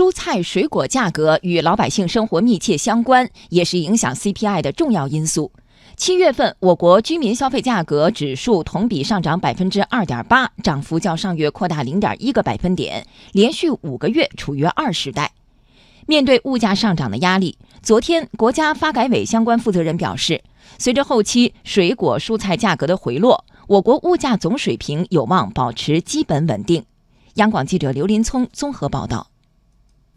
蔬菜水果价格与老百姓生活密切相关，也是影响 CPI 的重要因素。七月份，我国居民消费价格指数同比上涨百分之二点八，涨幅较上月扩大零点一个百分点，连续五个月处于二时代。面对物价上涨的压力，昨天国家发改委相关负责人表示，随着后期水果蔬菜价格的回落，我国物价总水平有望保持基本稳定。央广记者刘林聪综合报道。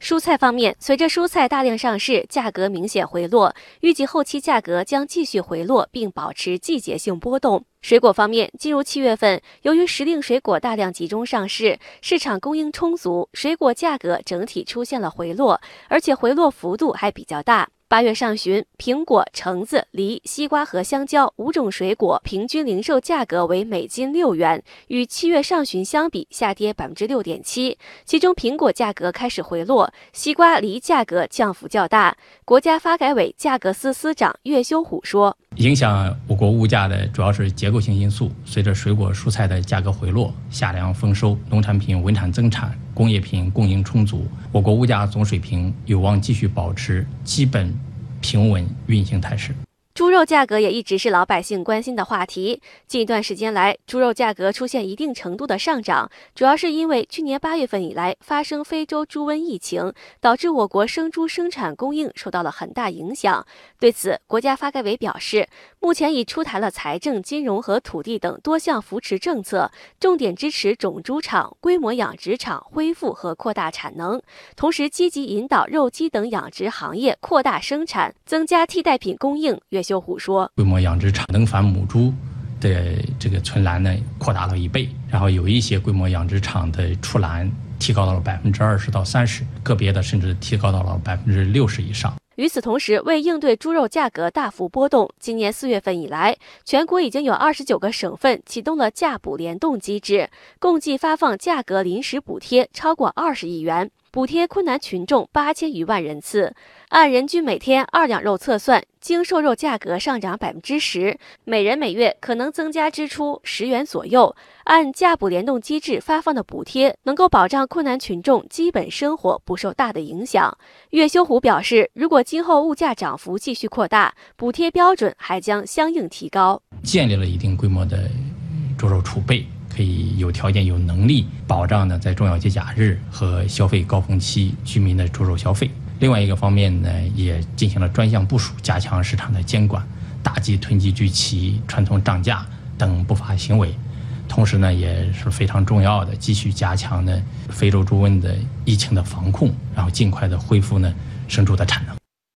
蔬菜方面，随着蔬菜大量上市，价格明显回落，预计后期价格将继续回落，并保持季节性波动。水果方面，进入七月份，由于时令水果大量集中上市，市场供应充足，水果价格整体出现了回落，而且回落幅度还比较大。八月上旬，苹果、橙子、梨、西瓜和香蕉五种水果平均零售价格为每斤六元，与七月上旬相比下跌百分之六点七。其中，苹果价格开始回落，西瓜、梨价格降幅较大。国家发改委价格司司长岳修虎说。影响我国物价的主要是结构性因素。随着水果蔬菜的价格回落，夏粮丰收，农产品稳产增产，工业品供应充足，我国物价总水平有望继续保持基本平稳运行态势。猪肉价格也一直是老百姓关心的话题。近一段时间来，猪肉价格出现一定程度的上涨，主要是因为去年八月份以来发生非洲猪瘟疫情，导致我国生猪生产供应受到了很大影响。对此，国家发改委表示，目前已出台了财政、金融和土地等多项扶持政策，重点支持种猪场、规模养殖场恢复和扩大产能，同时积极引导肉鸡等养殖行业扩大生产，增加替代品供应。修虎说：“规模养殖场能繁母猪的这个存栏呢，扩大了一倍，然后有一些规模养殖场的出栏提高到了百分之二十到三十，个别的甚至提高到了百分之六十以上。”与此同时，为应对猪肉价格大幅波动，今年四月份以来，全国已经有二十九个省份启动了价补联动机制，共计发放价格临时补贴超过二十亿元。补贴困难群众八千余万人次，按人均每天二两肉测算，经瘦肉价格上涨百分之十，每人每月可能增加支出十元左右。按价补联动机制发放的补贴，能够保障困难群众基本生活不受大的影响。岳修虎表示，如果今后物价涨幅继续扩大，补贴标准还将相应提高。建立了一定规模的猪肉储备。可以有条件、有能力保障呢，在重要节假日和消费高峰期居民的猪肉消费。另外一个方面呢，也进行了专项部署，加强市场的监管，打击囤积聚齐、串通涨价等不法行为。同时呢，也是非常重要的，继续加强呢非洲猪瘟的疫情的防控，然后尽快的恢复呢生猪的产能。